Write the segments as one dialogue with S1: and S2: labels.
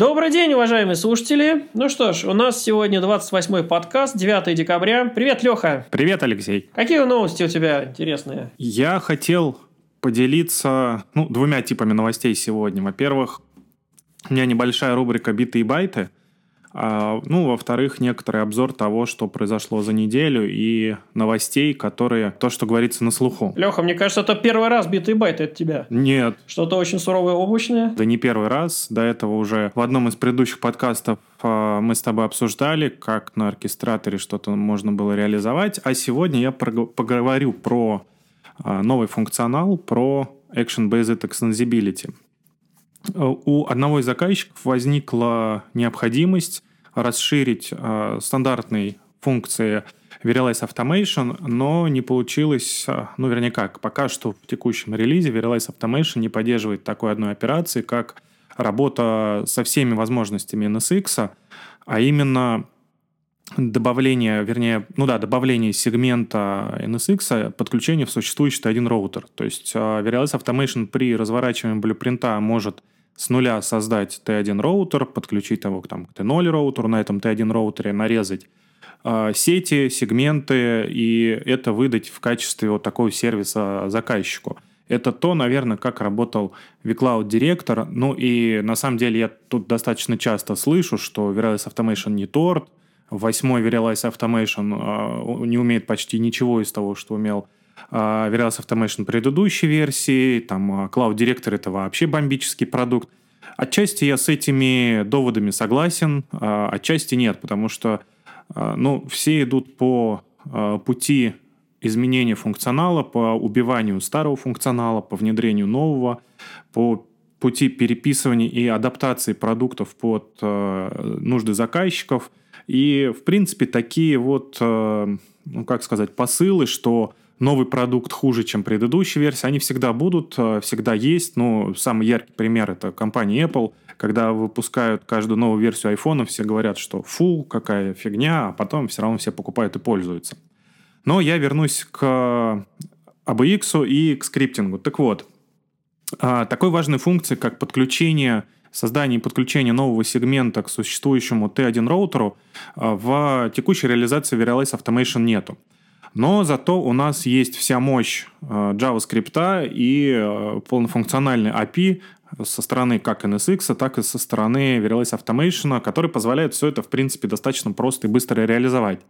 S1: Добрый день, уважаемые слушатели. Ну что ж, у нас сегодня 28-й подкаст, 9 декабря. Привет, Леха.
S2: Привет, Алексей.
S1: Какие новости у тебя интересные?
S2: Я хотел поделиться ну, двумя типами новостей сегодня. Во-первых, у меня небольшая рубрика «Биты и байты». А, ну, во-вторых, некоторый обзор того, что произошло за неделю и новостей, которые, то, что говорится на слуху.
S1: Леха, мне кажется, это первый раз битый байт от тебя.
S2: Нет.
S1: Что-то очень суровое облачное.
S2: Да не первый раз. До этого уже в одном из предыдущих подкастов а, мы с тобой обсуждали, как на оркестраторе что-то можно было реализовать. А сегодня я поговорю про а, новый функционал, про Action-Based Extensibility у одного из заказчиков возникла необходимость расширить э, стандартные функции Verialize Automation, но не получилось, э, ну, вернее как, пока что в текущем релизе Verialize Automation не поддерживает такой одной операции, как работа со всеми возможностями NSX, а именно добавление, вернее, ну да, добавление сегмента NSX подключение в существующий один роутер. То есть uh, Verialize Automation при разворачивании блюпринта может с нуля создать T1 роутер, подключить его там, к T0 роутеру, на этом T1 роутере нарезать uh, сети, сегменты, и это выдать в качестве вот такого сервиса заказчику. Это то, наверное, как работал vCloud директор. Ну и на самом деле я тут достаточно часто слышу, что Verialize Automation не торт, Восьмой Verialize Automation а, не умеет почти ничего из того, что умел а, Verialize Automation предыдущей версии. Там а, Cloud Director — это вообще бомбический продукт. Отчасти я с этими доводами согласен, отчасти нет, потому что ну, все идут по пути изменения функционала, по убиванию старого функционала, по внедрению нового, по пути переписывания и адаптации продуктов под нужды заказчиков – и, в принципе, такие вот, э, ну, как сказать, посылы, что новый продукт хуже, чем предыдущая версия, они всегда будут, э, всегда есть. Ну, самый яркий пример – это компания Apple. Когда выпускают каждую новую версию iPhone, все говорят, что фу, какая фигня, а потом все равно все покупают и пользуются. Но я вернусь к ABX и к скриптингу. Так вот, такой важной функции, как подключение – создания и подключения нового сегмента к существующему T1 роутеру а, в текущей реализации Verialize Automation нету. Но зато у нас есть вся мощь а, JavaScript и а, полнофункциональный API со стороны как NSX, так и со стороны Verialize Automation, который позволяет все это, в принципе, достаточно просто и быстро реализовать.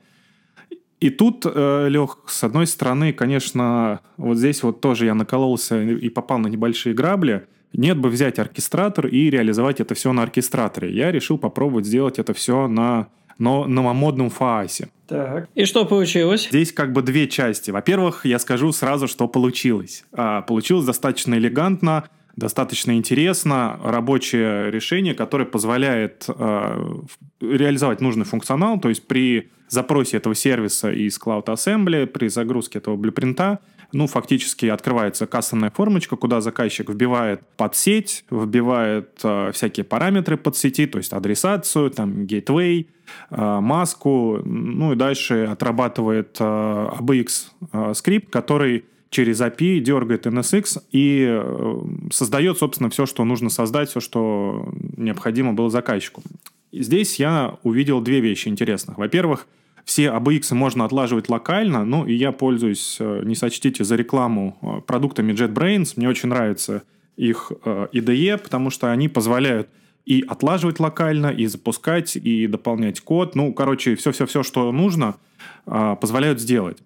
S2: И тут, э, Лех, с одной стороны, конечно, вот здесь вот тоже я накололся и попал на небольшие грабли – нет бы взять оркестратор и реализовать это все на оркестраторе. Я решил попробовать сделать это все на но новомодном фаасе.
S1: Так. И что получилось?
S2: Здесь как бы две части. Во-первых, я скажу сразу, что получилось. А, получилось достаточно элегантно, достаточно интересно. Рабочее решение, которое позволяет а, реализовать нужный функционал. То есть при запросе этого сервиса из Cloud Assembly, при загрузке этого блюпринта, ну, фактически открывается кастомная формочка, куда заказчик вбивает под сеть, вбивает э, всякие параметры под сети, то есть адресацию, там, gateway, э, маску, ну и дальше отрабатывает э, ABX э, скрипт, который через API дергает NSX и э, создает, собственно, все, что нужно создать, все, что необходимо было заказчику. Здесь я увидел две вещи интересных. Во-первых, все ABX можно отлаживать локально, ну и я пользуюсь, э, не сочтите за рекламу, э, продуктами JetBrains. Мне очень нравится их э, IDE, потому что они позволяют и отлаживать локально, и запускать, и дополнять код. Ну, короче, все-все-все, что нужно, позволяют сделать.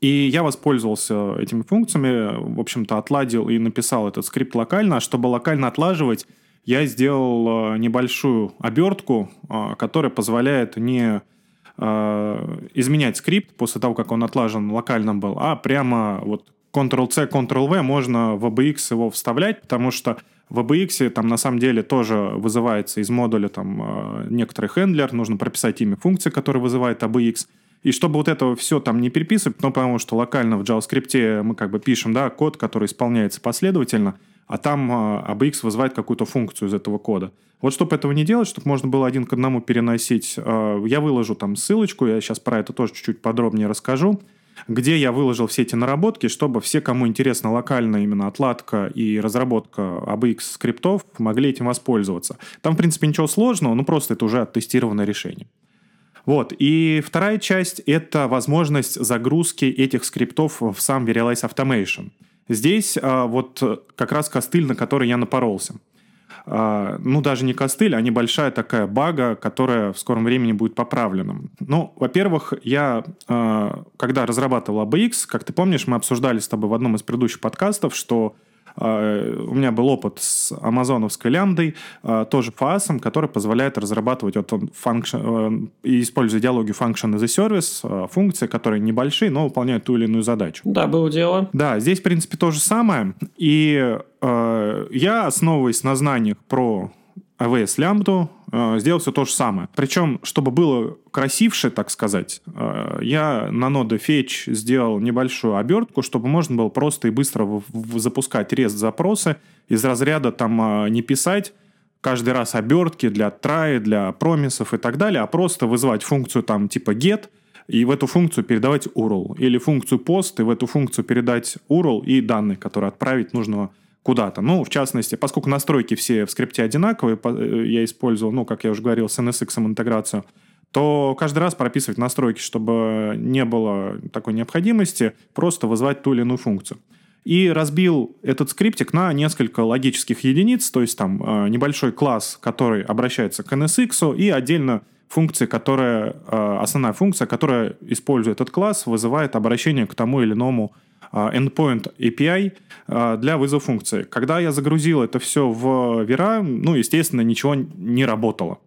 S2: И я воспользовался этими функциями, в общем-то, отладил и написал этот скрипт локально. А чтобы локально отлаживать, я сделал небольшую обертку, которая позволяет не э, изменять скрипт после того, как он отлажен локальным был, а прямо вот Ctrl-C, Ctrl-V можно в ABX его вставлять, потому что в ABX там на самом деле тоже вызывается из модуля там э, некоторый хендлер, нужно прописать имя функции, которая вызывает ABX. И чтобы вот это все там не переписывать, ну, потому что локально в JavaScript мы как бы пишем, да, код, который исполняется последовательно, а там ABX а, вызывает какую-то функцию из этого кода. Вот чтобы этого не делать, чтобы можно было один к одному переносить, а, я выложу там ссылочку, я сейчас про это тоже чуть-чуть подробнее расскажу. где я выложил все эти наработки, чтобы все, кому интересна локальная именно отладка и разработка ABX скриптов, могли этим воспользоваться. Там, в принципе, ничего сложного, ну просто это уже оттестированное решение. Вот. И вторая часть — это возможность загрузки этих скриптов в сам Verialize Automation. Здесь а, вот как раз костыль, на который я напоролся. А, ну, даже не костыль, а небольшая такая бага, которая в скором времени будет поправлена. Ну, во-первых, я, а, когда разрабатывал ABX, как ты помнишь, мы обсуждали с тобой в одном из предыдущих подкастов, что у меня был опыт с амазоновской лямбдой, а, тоже фасом, который позволяет разрабатывать вот function, и используя идеологию function as a service, а, функции, которые небольшие, но выполняют ту или иную задачу.
S1: Да, было дело.
S2: Да, здесь, в принципе, то же самое. И э, я, основываясь на знаниях про AWS лямбду, э, сделал все то же самое. Причем, чтобы было красивше, так сказать, э, я на ноде Fetch сделал небольшую обертку, чтобы можно было просто и быстро запускать REST-запросы из разряда там не писать каждый раз обертки для try, для промисов и так далее, а просто вызывать функцию там типа get, и в эту функцию передавать URL. Или функцию post, и в эту функцию передать URL и данные, которые отправить нужного куда-то. Ну, в частности, поскольку настройки все в скрипте одинаковые, э, я использовал, ну, как я уже говорил, с NSX интеграцию, то каждый раз прописывать настройки, чтобы не было такой необходимости, просто вызвать ту или иную функцию. И разбил этот скриптик на несколько логических единиц, то есть там э, небольшой класс, который обращается к NSX, и отдельно функция, которая, э, основная функция, которая, используя этот класс, вызывает обращение к тому или иному endpoint API а, для вызова функции. Когда я загрузил это все в Vira, ну, естественно, ничего не работало.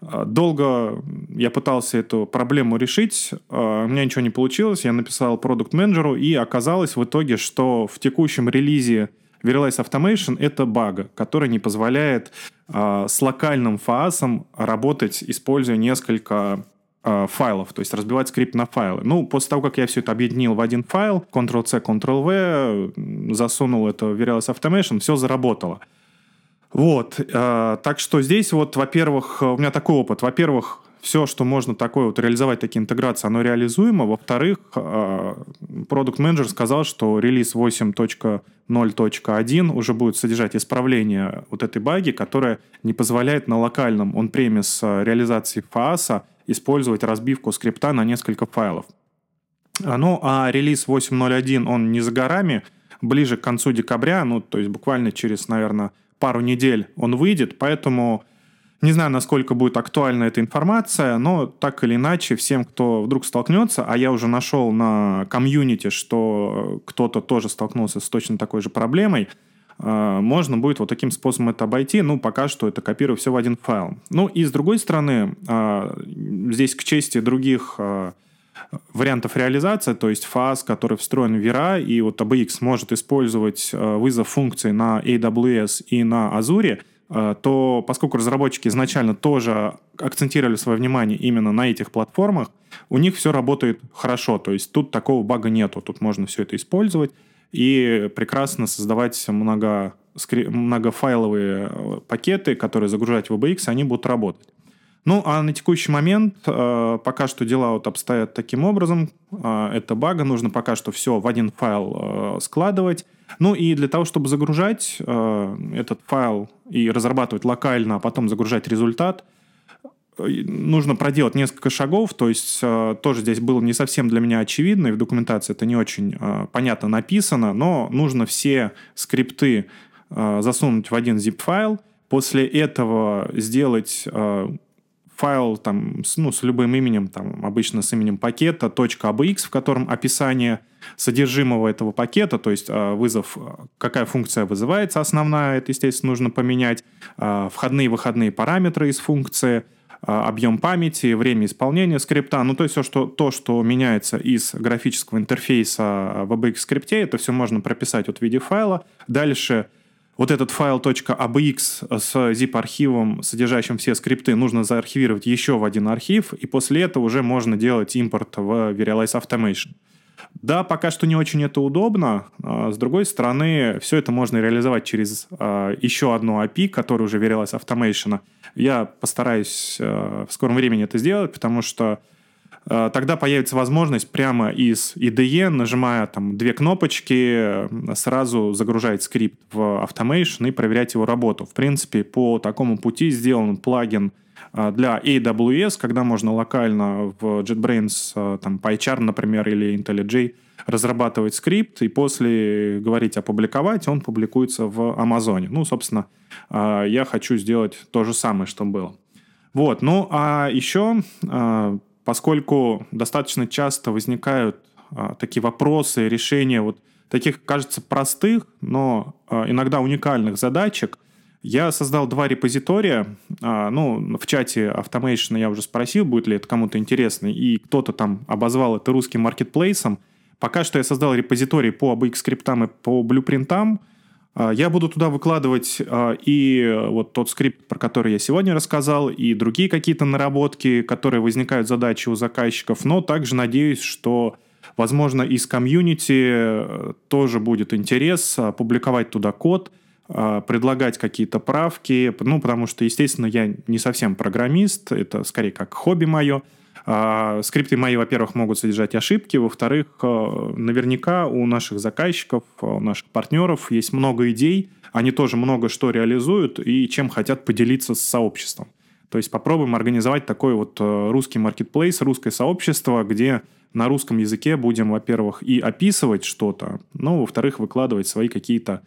S2: А, долго я пытался эту проблему решить, у меня ничего не получилось, я написал продукт менеджеру и оказалось в итоге, что в текущем релизе Verialize Automation — это баг, который не позволяет с локальным фаасом работать, используя несколько файлов, то есть разбивать скрипт на файлы. Ну, после того, как я все это объединил в один файл, Ctrl-C, Ctrl-V, засунул это в Verilis Automation, все заработало. Вот, э, так что здесь вот, во-первых, у меня такой опыт. Во-первых, все, что можно такое вот реализовать, такие интеграции, оно реализуемо. Во-вторых, продукт менеджер сказал, что релиз 8.0.1 уже будет содержать исправление вот этой баги, которая не позволяет на локальном он-премис э, реализации фааса использовать разбивку скрипта на несколько файлов. А, ну, а релиз 8.0.1, он не за горами, ближе к концу декабря, ну, то есть буквально через, наверное, пару недель он выйдет, поэтому не знаю, насколько будет актуальна эта информация, но так или иначе, всем, кто вдруг столкнется, а я уже нашел на комьюнити, что кто-то тоже столкнулся с точно такой же проблемой, можно будет вот таким способом это обойти. Ну, пока что это копирую все в один файл. Ну, и с другой стороны, а, здесь к чести других а, вариантов реализации, то есть фаз, который встроен в VRA, и вот ABX может использовать вызов функций на AWS и на Azure, то поскольку разработчики изначально тоже акцентировали свое внимание именно на этих платформах, у них все работает хорошо, то есть тут такого бага нету, тут можно все это использовать и прекрасно создавать много, многофайловые э, пакеты, которые загружать в ABX, они будут работать. Ну, а на текущий момент э, пока что дела вот обстоят таким образом. Э, это бага, нужно пока что все в один файл э, складывать. Ну и для того, чтобы загружать э, этот файл и разрабатывать локально, а потом загружать результат, нужно проделать несколько шагов, то есть э, тоже здесь было не совсем для меня очевидно, и в документации это не очень э, понятно написано, но нужно все скрипты э, засунуть в один zip-файл, после этого сделать файл там, с, ну, с любым именем, там, обычно с именем пакета, .abx, в котором описание содержимого этого пакета, то есть вызов, какая функция вызывается основная, это, естественно, нужно поменять, входные и выходные параметры из функции, объем памяти, время исполнения скрипта, ну то есть все, что, то, что меняется из графического интерфейса в ABX скрипте, это все можно прописать вот в виде файла. Дальше вот этот файл .abx с zip-архивом, содержащим все скрипты, нужно заархивировать еще в один архив, и после этого уже можно делать импорт в Verialize Automation. Да, пока что не очень это удобно. А, с другой стороны, все это можно реализовать через а, еще одну API, которая уже верилась Automation. Я постараюсь а, в скором времени это сделать, потому что тогда появится возможность прямо из IDE, нажимая там две кнопочки, сразу загружать скрипт в Automation и проверять его работу. В принципе, по такому пути сделан плагин для AWS, когда можно локально в JetBrains, там, PyCharm, например, или IntelliJ разрабатывать скрипт и после говорить опубликовать, он публикуется в Амазоне. Ну, собственно, я хочу сделать то же самое, что было. Вот, ну а еще, а, поскольку достаточно часто возникают а, такие вопросы, решения вот таких, кажется, простых, но а, иногда уникальных задачек, я создал два репозитория. Ну, в чате Automation я уже спросил, будет ли это кому-то интересно, и кто-то там обозвал это русским маркетплейсом. Пока что я создал репозиторий по ABX скриптам и по блюпринтам. А, я буду туда выкладывать а, и вот тот скрипт, про который я сегодня рассказал, и другие какие-то наработки, которые возникают задачи у заказчиков, но также надеюсь, что, возможно, из комьюнити э, тоже будет интерес а, публиковать туда код, предлагать какие-то правки, ну, потому что, естественно, я не совсем программист, это скорее как хобби мое, а, скрипты мои, во-первых, могут содержать ошибки, во-вторых, э, наверняка у наших заказчиков, у наших партнеров есть много идей, они тоже много что реализуют и чем хотят поделиться с сообществом. То есть попробуем организовать такой вот русский маркетплейс, русское сообщество, где на русском языке будем, во-первых, и описывать что-то, но, во-вторых, выкладывать свои какие-то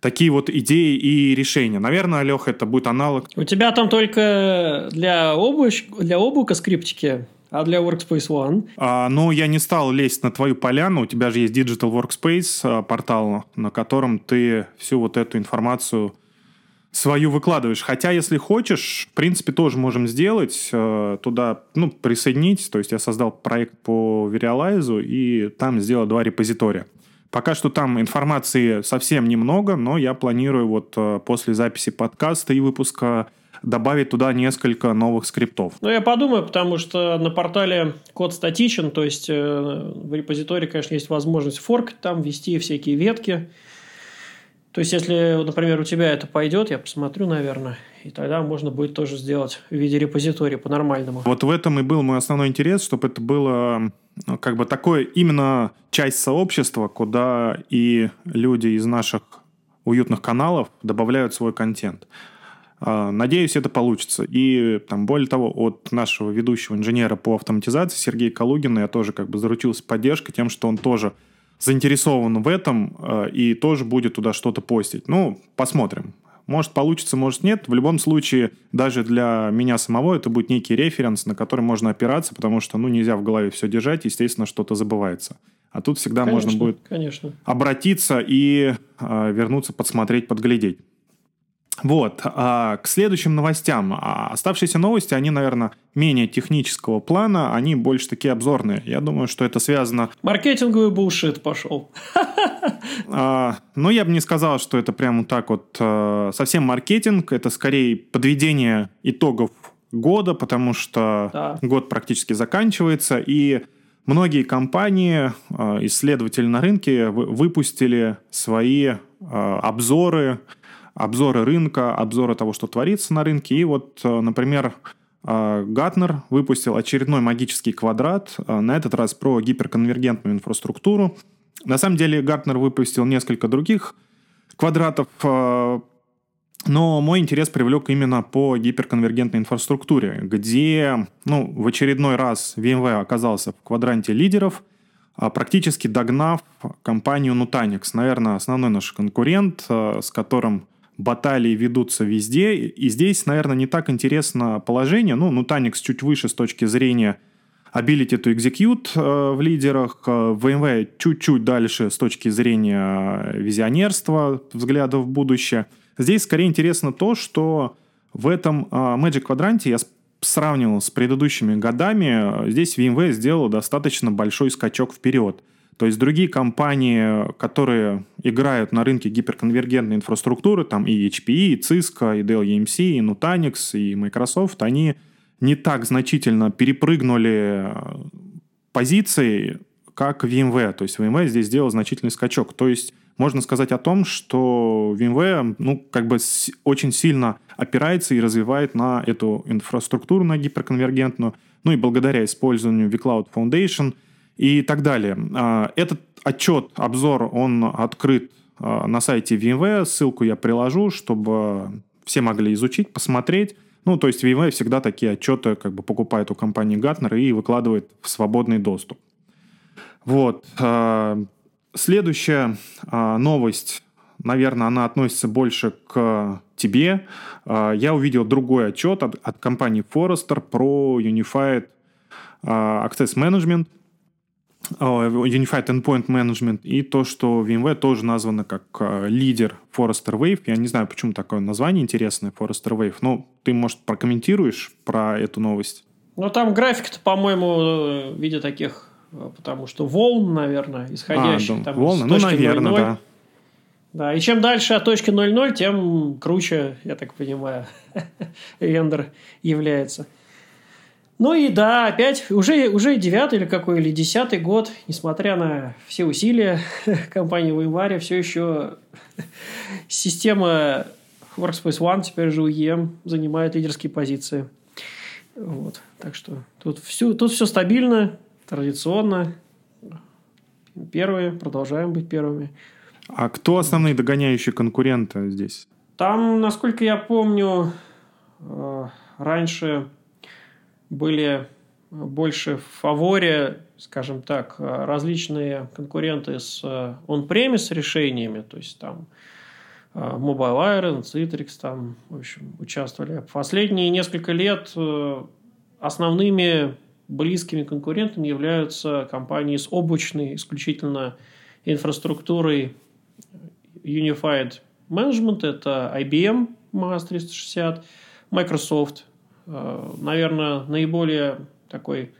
S2: такие вот идеи и решения. Наверное, Леха, это будет аналог.
S1: У тебя там только для, обуч... для облака скриптики, а для Workspace ONE?
S2: А, ну, я не стал лезть на твою поляну. У тебя же есть Digital Workspace а, портал, на котором ты всю вот эту информацию свою выкладываешь. Хотя, если хочешь, в принципе, тоже можем сделать, э, туда, ну, присоединить. То есть я создал проект по Verialize и там сделал два репозитория. Пока что там информации совсем немного, но я планирую вот э, после записи подкаста и выпуска добавить туда несколько новых скриптов.
S1: Ну, я подумаю, потому что на портале код статичен, то есть э, в репозитории, конечно, есть возможность форкать там, ввести всякие ветки. То есть, если, например, у тебя это пойдет, я посмотрю, наверное, и тогда можно будет тоже сделать в виде репозитория по-нормальному.
S2: Вот в этом и был мой основной интерес, чтобы это было ну, как бы такое именно часть сообщества, куда и люди из наших уютных каналов добавляют свой контент. А, надеюсь, это получится. И там, более того, от нашего ведущего инженера по автоматизации Сергея Калугина я тоже как бы заручился поддержкой тем, что он тоже заинтересован в этом э, и тоже будет туда что-то постить. Ну, посмотрим. Может получится, может нет. В любом случае, даже для меня самого это будет некий референс, на который можно опираться, потому что ну, нельзя в голове все держать, естественно, что-то забывается. А тут всегда конечно, можно будет
S1: конечно.
S2: обратиться и э, вернуться, подсмотреть, подглядеть. Вот, а, к следующим новостям. А, оставшиеся новости, они, наверное, менее технического плана, они больше такие обзорные. Я думаю, что это связано...
S1: Маркетинговый булшит пошел.
S2: А, ну, я бы не сказал, что это прямо так вот а, совсем маркетинг. Это скорее подведение итогов года, потому что да. год практически заканчивается, и многие компании, а, исследователи на рынке выпустили свои а, обзоры, обзоры рынка, обзоры того, что творится на рынке. И вот, э, например, э, Гатнер выпустил очередной магический квадрат, э, на этот раз про гиперконвергентную инфраструктуру. На самом деле Гартнер выпустил несколько других квадратов, но мой интерес привлек именно по гиперконвергентной инфраструктуре, где ну, в очередной раз VMware оказался в квадранте лидеров, практически догнав компанию Nutanix. Наверное, основной наш конкурент, с которым баталии ведутся везде. И здесь, наверное, не так интересно положение. Ну, Nutanix чуть выше с точки зрения ability to execute э, в лидерах, э, VMware чуть-чуть дальше с точки зрения визионерства, взгляда в будущее. Здесь скорее интересно то, что в этом э, Magic квадранте я сравнивал с предыдущими годами, здесь VMware сделал достаточно большой скачок вперед. То есть другие компании, которые играют на рынке гиперконвергентной инфраструктуры, там и HPE, и Cisco, и Dell EMC, и Nutanix, и Microsoft, они не так значительно перепрыгнули э, позиции, как VMware. То есть VMware здесь сделал значительный скачок. То есть можно сказать о том, что VMware ну, как бы очень сильно опирается и развивает на эту инфраструктуру, на гиперконвергентную. ну и благодаря использованию vCloud Foundation и так далее. А, этот отчет, обзор, он открыт а, на сайте VMware, ссылку я приложу, чтобы все могли изучить, посмотреть. Ну, то есть VMware всегда такие отчеты как бы покупает у компании Gartner и выкладывает в свободный доступ. Вот. А, следующая новость, наверное, она относится больше к тебе. Я увидел другой отчет от, от компании Forrester про Unified Access Management – Unified Endpoint Management и то, что VMware тоже названо как э, лидер Forrester Wave. Я не знаю, почему такое название интересное Forrester Wave, но ты, может, прокомментируешь про эту новость?
S1: Ну, там график-то, по-моему, в виде таких, э, потому что волн, наверное, исходящих. А, да, там
S2: волны, ну, наверное, 0,0. да.
S1: Да, и чем дальше от точки 0.0, тем круче, я так понимаю, рендер является. Ну и да, опять уже, уже девятый или какой, или десятый год, несмотря на все усилия компании VMware, все еще система Workspace ONE, теперь же UEM, занимает лидерские позиции. Вот. Так что тут все, тут все стабильно, традиционно. Первые, продолжаем быть первыми.
S2: А кто основные догоняющие конкуренты здесь?
S1: Там, насколько я помню, э, раньше были больше в фаворе, скажем так, различные конкуренты с on-premise решениями, то есть там э, Mobile Iron, Citrix там, в общем, участвовали. Последние несколько лет э, основными близкими конкурентами являются компании с облачной исключительно инфраструктурой Unified Management, это IBM MAS 360, Microsoft Э, наверное, наиболее такой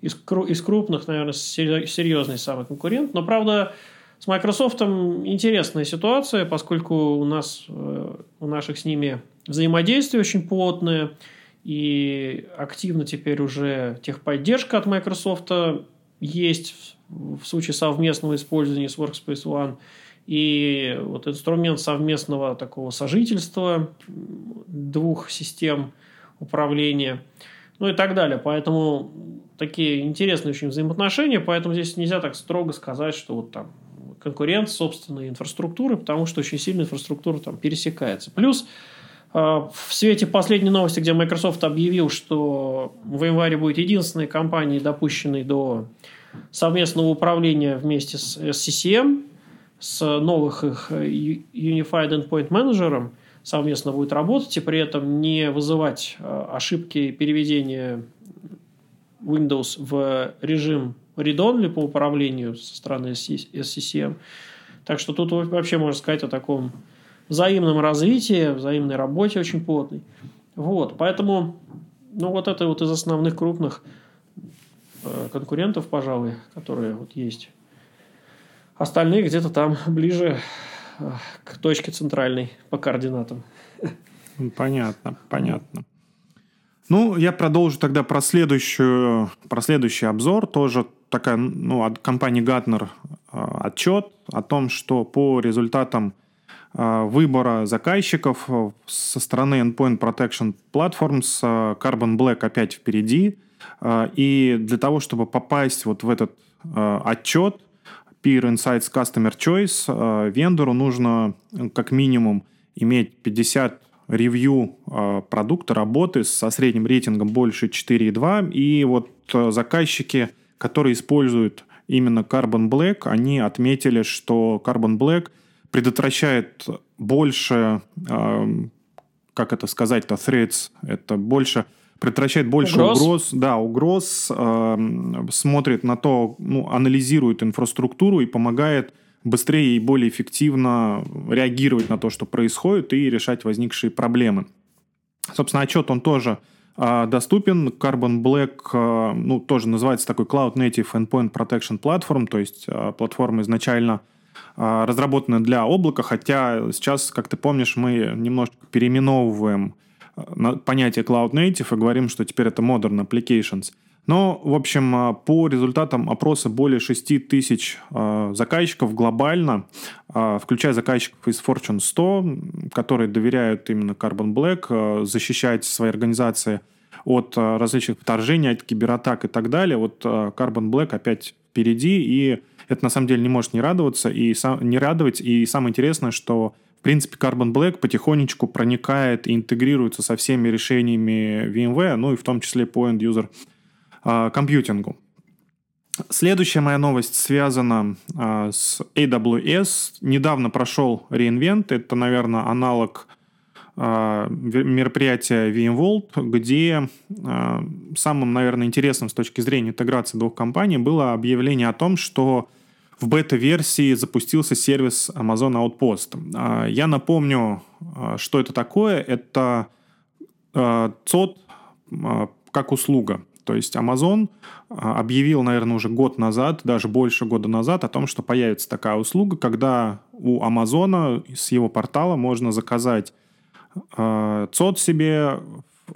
S1: из, из крупных, наверное, серьезный самый конкурент. Но, правда, с Microsoft интересная ситуация, поскольку у нас, э, у наших с ними взаимодействие очень плотное, и активно теперь уже техподдержка от Microsoft есть в случае совместного использования с Workspace ONE. И вот инструмент совместного такого сожительства двух систем – управления, ну и так далее. Поэтому такие интересные очень взаимоотношения, поэтому здесь нельзя так строго сказать, что вот там конкурент собственной инфраструктуры, потому что очень сильно инфраструктура там пересекается. Плюс э, в свете последней новости, где Microsoft объявил, что в январе будет единственной компанией, допущенной до совместного управления вместе с SCCM, с новых их Unified Endpoint Manager, совместно будет работать и при этом не вызывать э, ошибки переведения Windows в режим read-only по управлению со стороны SCCM. Так что тут вообще можно сказать о таком взаимном развитии, взаимной работе очень плотной. Вот, поэтому, ну, вот это вот из основных крупных э, конкурентов, пожалуй, которые вот есть. Остальные где-то там ближе к точке центральной по координатам.
S2: Понятно, понятно. Ну, я продолжу тогда про, следующую, про следующий обзор. Тоже такая, ну, от компании Gartner а, отчет о том, что по результатам а, выбора заказчиков со стороны Endpoint Protection Platforms а, Carbon Black опять впереди. И для того, чтобы попасть вот в этот отчет, Peer Insights Customer Choice э, вендору нужно э, как минимум иметь 50 ревью э, продукта, работы со средним рейтингом больше 4,2. И вот заказчики, которые используют именно Carbon Black, они отметили, что Carbon Black предотвращает больше, как это сказать-то, threads, это больше предотвращает больше угроз, угроз да, угроз, э, смотрит на то, ну, анализирует инфраструктуру и помогает быстрее и более эффективно реагировать на то, что происходит, и решать возникшие проблемы. Собственно, отчет он тоже э, доступен. Carbon Black, э, ну, тоже называется такой Cloud Native Endpoint Protection Platform, то есть э, платформа изначально э, разработана для облака, хотя сейчас, как ты помнишь, мы немножко переименовываем понятие Cloud Native и говорим, что теперь это Modern Applications. Но, в общем, а, по результатам опроса более 6 тысяч э, заказчиков глобально, э, включая заказчиков из Fortune 100, которые доверяют именно Carbon Black, э, защищать свои организации от различных вторжений, от кибератак и так далее. Вот Carbon Black опять впереди, и это на самом деле не может не радоваться и сам, не радовать. И самое интересное, что в принципе Carbon Black потихонечку проникает и интегрируется со всеми решениями VMware, ну и в том числе по end-user компьютингу. Следующая моя новость связана э, с AWS. Недавно прошел реинвент. Это, наверное, аналог э, мероприятия VMworld, где э, самым, наверное, интересным с точки зрения интеграции двух компаний было объявление о том, что в бета-версии запустился сервис Amazon Outpost. Э, я напомню, э, что это такое. Это э, ЦОД как услуга. То есть Amazon а, объявил, наверное, уже год назад, даже больше года назад, о том, что появится такая услуга, когда у Амазона с его портала можно заказать ЦОД себе,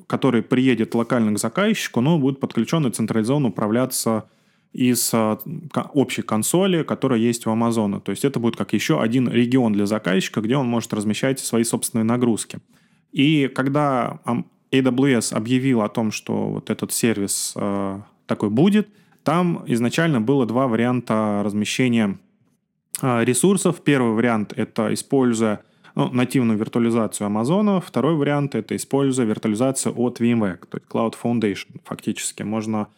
S2: который приедет локально к заказчику, но будет подключен и централизованно управляться из э, общей консоли, которая есть у Амазона. То есть это будет как еще один регион для заказчика, где он может размещать свои собственные нагрузки. И когда AWS объявил о том, что вот этот сервис э, такой будет, там изначально было два варианта размещения э, ресурсов. Первый вариант — это используя ну, нативную виртуализацию Амазона. Второй вариант — это используя виртуализацию от VMware, то есть Cloud Foundation фактически. Можно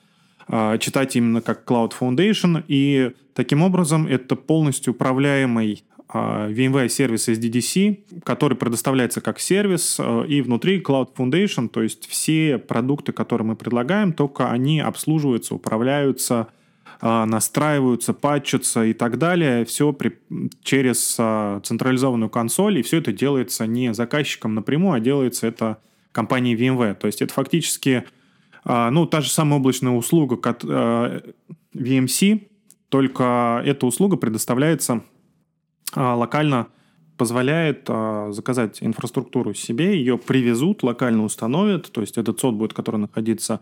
S2: читать именно как Cloud Foundation, и таким образом это полностью управляемый а, VMware сервис SDDC, который предоставляется как сервис, а, и внутри Cloud Foundation, то есть все продукты, которые мы предлагаем, только они обслуживаются, управляются, а, настраиваются, патчатся и так далее, все при, через централизованную консоль, и все это делается не заказчиком напрямую, а делается это компанией VMware. То есть это фактически ну, та же самая облачная услуга, как VMC, только эта услуга предоставляется а, локально позволяет а, заказать инфраструктуру себе, ее привезут, локально установят, то есть этот сот будет, который находится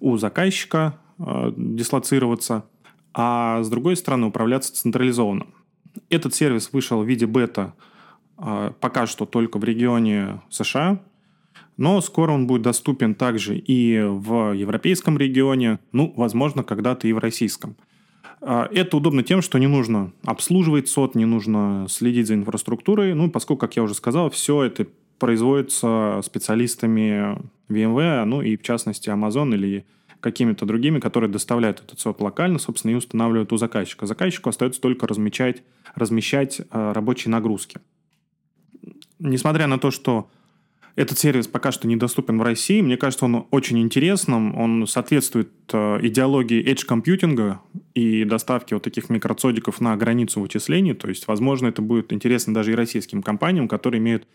S2: у заказчика, а, дислоцироваться, а с другой стороны управляться централизованно. Этот сервис вышел в виде бета пока что только в регионе США, но скоро он будет доступен также и в европейском регионе, ну, возможно, когда-то и в российском. А, это удобно тем, что не нужно обслуживать сот, не нужно следить за инфраструктурой. Ну, поскольку, как я уже сказал, все это производится специалистами VMware, ну и в частности Amazon или какими-то другими, которые доставляют этот сот локально, собственно, и устанавливают у заказчика. Заказчику остается только размещать, размещать рабочие нагрузки. Несмотря на то, что этот сервис пока что недоступен в России. Мне кажется, он очень интересным. Он соответствует э, идеологии edge компьютинга и доставки вот таких микроцодиков на границу вычислений. То есть, возможно, это будет интересно даже и российским компаниям, которые имеют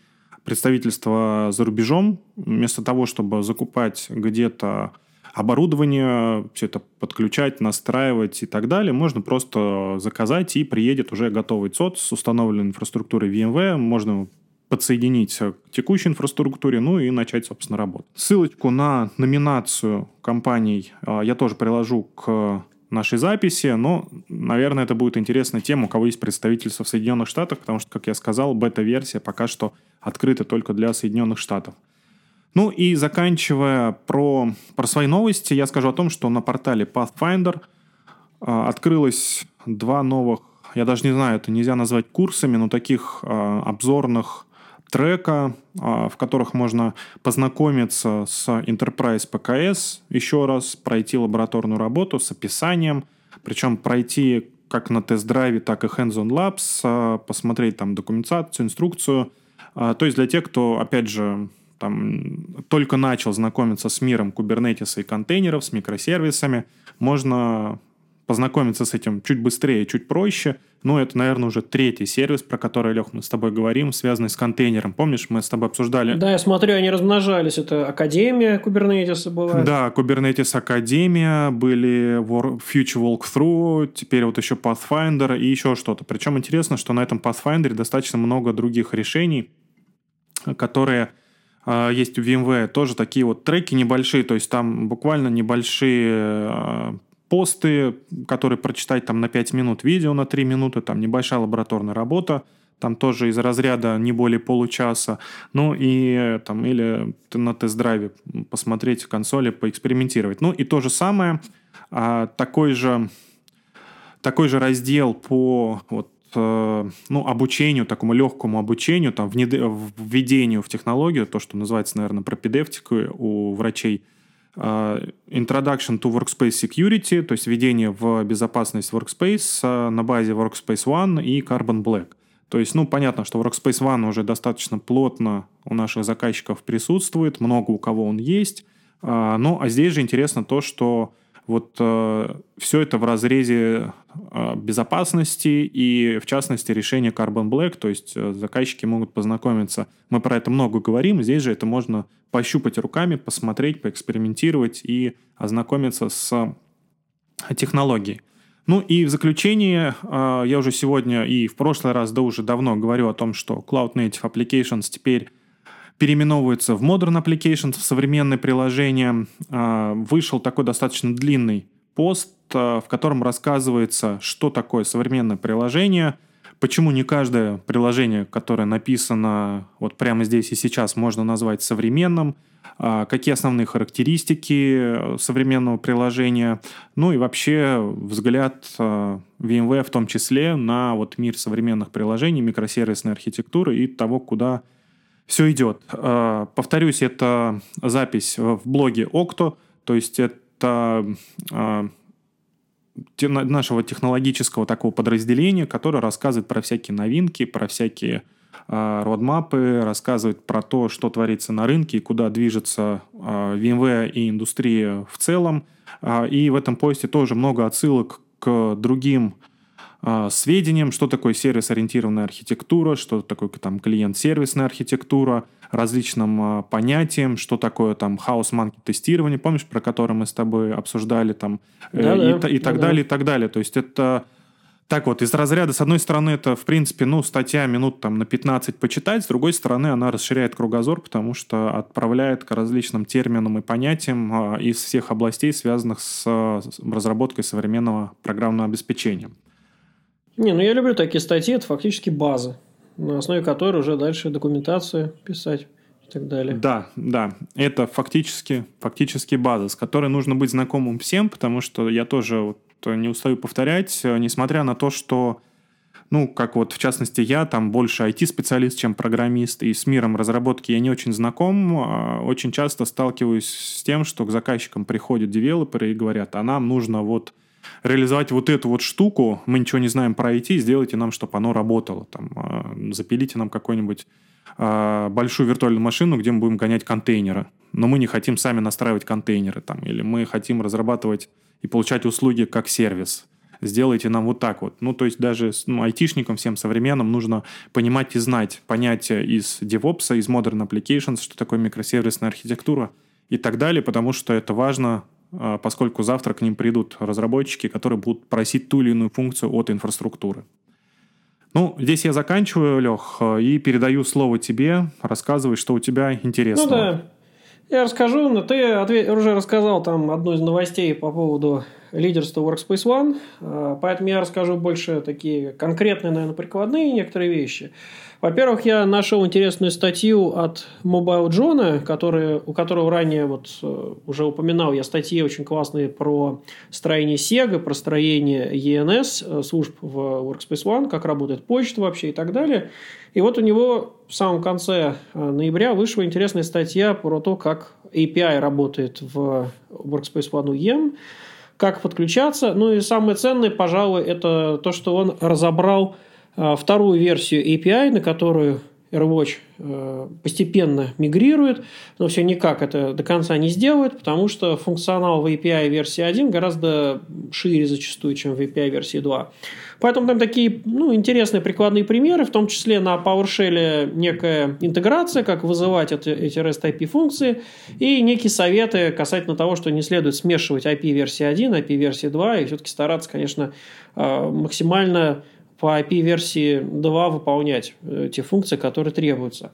S2: представительство за рубежом. Вместо того, чтобы закупать где-то оборудование, все это подключать, настраивать и так далее, можно просто заказать и приедет уже готовый ЦОД с установленной инфраструктурой VMware, можно подсоединить к текущей инфраструктуре, ну и начать, собственно, работать. Ссылочку на номинацию компаний а, я тоже приложу к нашей записи, но, наверное, это будет интересно тем, у кого есть представительство в Соединенных Штатах, потому что, как я сказал, бета-версия пока что открыта только для Соединенных Штатов. Ну и заканчивая про, про свои новости, я скажу о том, что на портале Pathfinder э, открылось два новых, я даже не знаю, это нельзя назвать курсами, но таких э, обзорных трека, а, в которых можно познакомиться с Enterprise PKS, еще раз пройти лабораторную работу с описанием, причем пройти как на тест-драйве, так и hands-on labs, а, посмотреть там документацию, инструкцию. А, то есть для тех, кто, опять же, там, только начал знакомиться с миром кубернетиса и контейнеров, с микросервисами, можно познакомиться с этим чуть быстрее, чуть проще. Ну, это, наверное, уже третий сервис, про который, Лех, мы с тобой говорим, связанный с контейнером. Помнишь, мы с тобой обсуждали?
S1: Да, я смотрю, они размножались. Это Академия Kubernetes была.
S2: Да, Kubernetes Академия, были Future Walkthrough, теперь вот еще Pathfinder и еще что-то. Причем интересно, что на этом Pathfinder достаточно много других решений, которые э, есть у VMware. Тоже такие вот треки небольшие, то есть там буквально небольшие э, посты, которые прочитать там на 5 минут, видео на 3 минуты, там небольшая лабораторная работа, там тоже из разряда не более получаса. Ну и там или на тест-драйве посмотреть консоли, поэкспериментировать. Ну и то же самое, а, такой же такой же раздел по вот, э, ну, обучению, такому легкому обучению, там, введению в технологию, то, что называется, наверное, пропедевтику у врачей, Introduction to Workspace Security, то есть введение в безопасность Workspace э, на базе Workspace ONE и Carbon Black. То есть, ну, понятно, что Workspace ONE уже достаточно плотно у наших заказчиков присутствует, много у кого он есть. Ну, а здесь же интересно то, что вот э, все это в разрезе э, безопасности и, в частности, решения Carbon Black, то есть э, заказчики могут познакомиться. Мы про это много говорим, здесь же это можно пощупать руками, посмотреть, поэкспериментировать и ознакомиться с технологией. Ну и в заключение, э, я уже сегодня и в прошлый раз, да уже давно говорю о том, что Cloud Native Applications теперь переименовывается в Modern Applications, в современные приложения. А, вышел такой достаточно длинный пост, а, в котором рассказывается, что такое современное приложение, почему не каждое приложение, которое написано вот прямо здесь и сейчас, можно назвать современным, а, какие основные характеристики современного приложения, ну и вообще взгляд VMware в том числе на вот мир современных приложений, микросервисной архитектуры и того, куда все идет. А, повторюсь, это запись в блоге Окто, то есть это а, нашего технологического такого подразделения, которое рассказывает про всякие новинки, про всякие а, родмапы, рассказывает про то, что творится на рынке и куда движется VMware и индустрия в целом. И в этом посте тоже много отсылок к другим сведениям, что такое сервис-ориентированная архитектура, что такое там клиент-сервисная архитектура, различным а, понятиям, что такое там хаос-манки тестирование, помнишь, про которое мы с тобой обсуждали там, да, э, и, да, и так да, далее, да. и так далее. То есть это так вот, из разряда, с одной стороны, это, в принципе, ну, статья минут там на 15 почитать, с другой стороны, она расширяет кругозор, потому что отправляет к различным терминам и понятиям а, из всех областей, связанных с разработкой современного программного обеспечения.
S1: Не, ну я люблю такие статьи, это фактически база, на основе которой уже дальше документацию писать и так далее.
S2: Да, да, это фактически, фактически база, с которой нужно быть знакомым всем, потому что я тоже вот не устаю повторять, несмотря на то, что ну, как вот в частности я, там больше IT-специалист, чем программист, и с миром разработки я не очень знаком, а очень часто сталкиваюсь с тем, что к заказчикам приходят девелоперы и говорят, а нам нужно вот реализовать вот эту вот штуку, мы ничего не знаем про IT, сделайте нам, чтобы оно работало. Там, а, запилите нам какую-нибудь а, большую виртуальную машину, где мы будем гонять контейнеры. Но мы не хотим сами настраивать контейнеры. Там, или мы хотим разрабатывать и получать услуги как сервис. Сделайте нам вот так вот. Ну, то есть даже ну, айтишникам всем современным нужно понимать и знать понятия из DevOps, из Modern Applications, что такое микросервисная архитектура и так далее, потому что это важно поскольку завтра к ним придут разработчики, которые будут просить ту или иную функцию от инфраструктуры. Ну, здесь я заканчиваю, Лех, и передаю слово тебе. Рассказывай, что у тебя интересного.
S1: Ну да, я расскажу, но ты уже рассказал там одну из новостей по поводу лидерства Workspace ONE, а, поэтому я расскажу больше такие конкретные, наверное, прикладные некоторые вещи. Во-первых, я нашел интересную статью от Mobile John, который, у которого ранее вот э, уже упоминал я статьи очень классные про строение Sega, про строение ENS э, служб в Workspace ONE, как работает почта вообще и так далее. И вот у него в самом конце э, ноября вышла интересная статья про то, как API работает в Workspace ONE UEM, как подключаться. Ну и самое ценное, пожалуй, это то, что он разобрал а, вторую версию API, на которую AirWatch э, постепенно мигрирует, но все никак это до конца не сделает, потому что функционал в API версии 1 гораздо шире зачастую, чем в API версии 2. Поэтому там такие ну, интересные прикладные примеры, в том числе на PowerShell некая интеграция, как вызывать эти, эти REST IP функции, и некие советы касательно того, что не следует смешивать IP версии 1, IP версии 2, и все-таки стараться, конечно, э, максимально по IP-версии 2 выполнять э, те функции, которые требуются.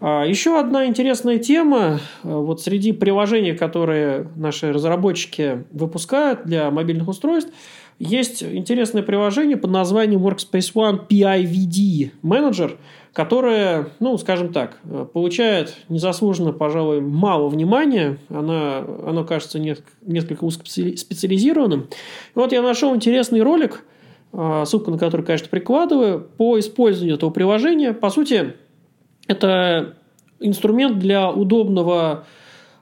S1: А, еще одна интересная тема. Э, вот среди приложений, которые наши разработчики выпускают для мобильных устройств, есть интересное приложение под названием Workspace ONE PIVD Manager, которое, ну, скажем так, получает незаслуженно, пожалуй, мало внимания. Она, оно кажется несколько узкоспециализированным. И вот я нашел интересный ролик, ссылку на который, конечно, прикладываю, по использованию этого приложения. По сути, это инструмент для удобного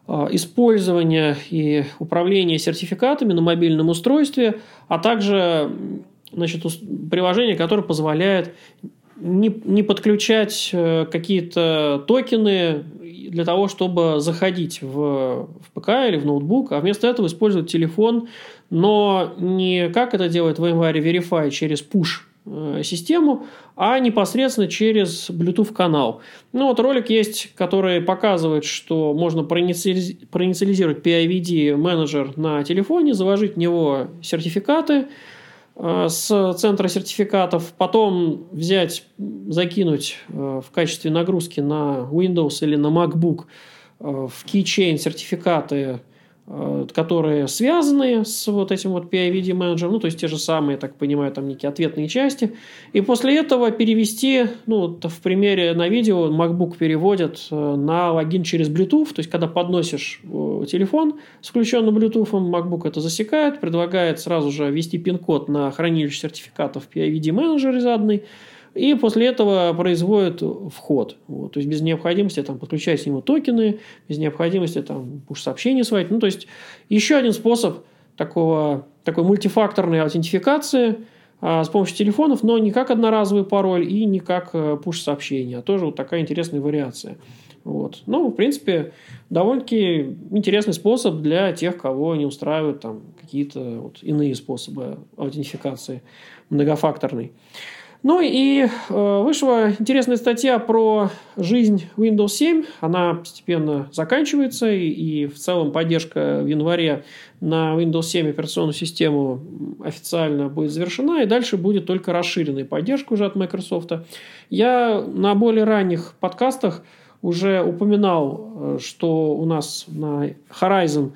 S1: а, использования и управления сертификатами на мобильном устройстве, а также значит, приложение, которое позволяет не, не подключать э, какие-то токены для того, чтобы заходить в, в ПК или в ноутбук, а вместо этого использовать телефон, но не как это делает VMware Verify через push Э, систему, а непосредственно через Bluetooth канал. Ну вот ролик есть, который показывает, что можно проинициализировать PIVD менеджер на телефоне, заложить в него сертификаты э, с центра сертификатов, потом взять, закинуть э, в качестве нагрузки на Windows или на MacBook в keychain сертификаты которые связаны с вот этим вот PIVD менеджером, ну, то есть те же самые, так понимаю, там некие ответные части, и после этого перевести, ну, вот в примере на видео MacBook переводит э, на логин через Bluetooth, то есть когда подносишь э, телефон с включенным Bluetooth, MacBook это засекает, предлагает сразу же ввести пин-код на хранилище сертификатов PIVD менеджер заданный, и после этого производит вход. Вот. То есть без необходимости там, подключать к нему токены, без необходимости там, пуш-сообщения сводить. Ну, то есть еще один способ такого, такой мультифакторной аутентификации а, с помощью телефонов, но не как одноразовый пароль и не как э, пуш-сообщение, а тоже вот такая интересная вариация. Вот. Ну, в принципе, довольно-таки интересный способ для тех, кого не устраивают там какие-то вот иные способы аутентификации многофакторной. Ну и э, вышла интересная статья про жизнь Windows 7. Она постепенно заканчивается, и, и в целом поддержка в январе на Windows 7 операционную систему официально будет завершена, и дальше будет только расширенная поддержка уже от Microsoft. Я на более ранних подкастах уже упоминал, э, что у нас на Horizon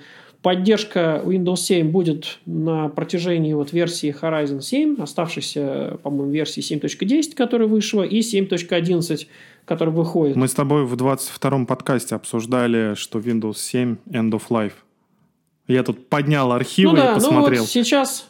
S1: Поддержка Windows 7 будет на протяжении вот версии Horizon 7, оставшейся, по-моему, версии 7.10, которая вышла, и 7.11, которая выходит.
S2: Мы с тобой в 22-м подкасте обсуждали, что Windows 7 End of Life. Я тут поднял архивы ну, да, и посмотрел.
S1: Ну вот сейчас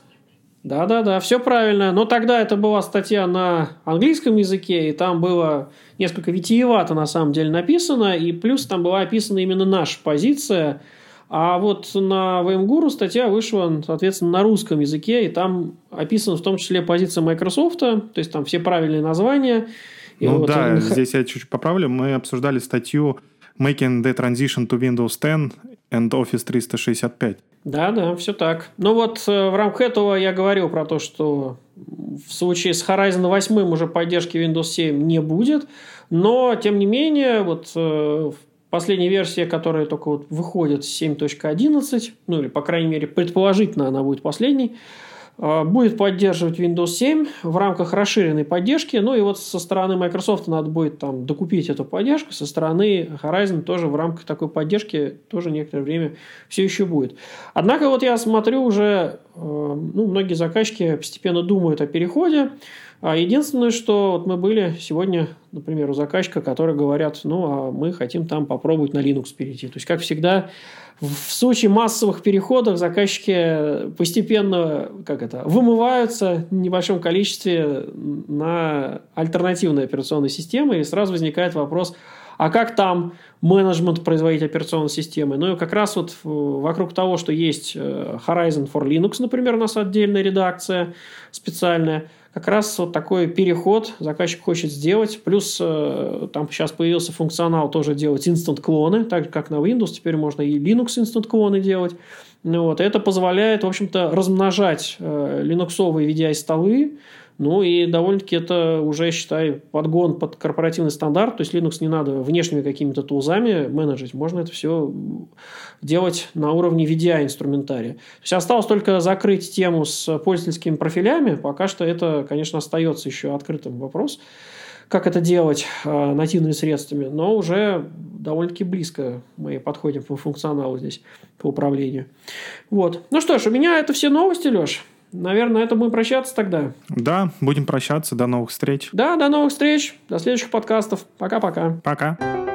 S1: да-да-да, все правильно. Но тогда это была статья на английском языке, и там было несколько витиевато на самом деле написано, и плюс там была описана именно наша позиция – а вот на VMGuru статья вышла, соответственно, на русском языке, и там описана в том числе позиция Microsoft, то есть там все правильные названия.
S2: И ну вот да, он... здесь я чуть-чуть поправлю. Мы обсуждали статью Making the Transition to Windows 10 and Office 365.
S1: Да, да, все так. Ну вот э, в рамках этого я говорил про то, что в случае с Horizon 8 уже поддержки Windows 7 не будет, но тем не менее вот э, Последняя версия, которая только вот выходит 7.11, ну или, по крайней мере, предположительно она будет последней, а, будет поддерживать Windows 7 в рамках расширенной поддержки. Ну и вот со стороны Microsoft надо будет там докупить эту поддержку, со стороны Horizon тоже в рамках такой поддержки тоже некоторое время все еще будет. Однако вот я смотрю уже, э, ну, многие заказчики постепенно думают о переходе. А единственное, что вот мы были сегодня, например, у заказчика, которые говорят, ну, а мы хотим там попробовать на Linux перейти. То есть, как всегда, в случае массовых переходов заказчики постепенно как это, вымываются в небольшом количестве на альтернативные операционные системы, и сразу возникает вопрос, а как там менеджмент производить операционной системы? Ну и как раз вот вокруг того, что есть э, Horizon for Linux, например, у нас отдельная редакция специальная, как раз вот такой переход заказчик хочет сделать. Плюс э, там сейчас появился функционал тоже делать instant клоны, так же как на Windows. Теперь можно и Linux instant клоны делать. Ну, вот. Это позволяет, в общем-то, размножать э, линуксовые VDI-столы, ну и довольно-таки это уже, считай, подгон под корпоративный стандарт. То есть Linux не надо внешними какими-то тулзами менеджить. Можно это все делать на уровне VDI инструментария. То есть осталось только закрыть тему с пользовательскими профилями. Пока что это, конечно, остается еще открытым вопрос как это делать э, нативными средствами, но уже довольно-таки близко мы подходим по функционалу здесь, по управлению. Вот. Ну что ж, у меня это все новости, Леш. Наверное, на этом будем прощаться тогда.
S2: Да, будем прощаться. До новых встреч.
S1: Да, до новых встреч. До следующих подкастов. Пока-пока.
S2: Пока. -пока. Пока.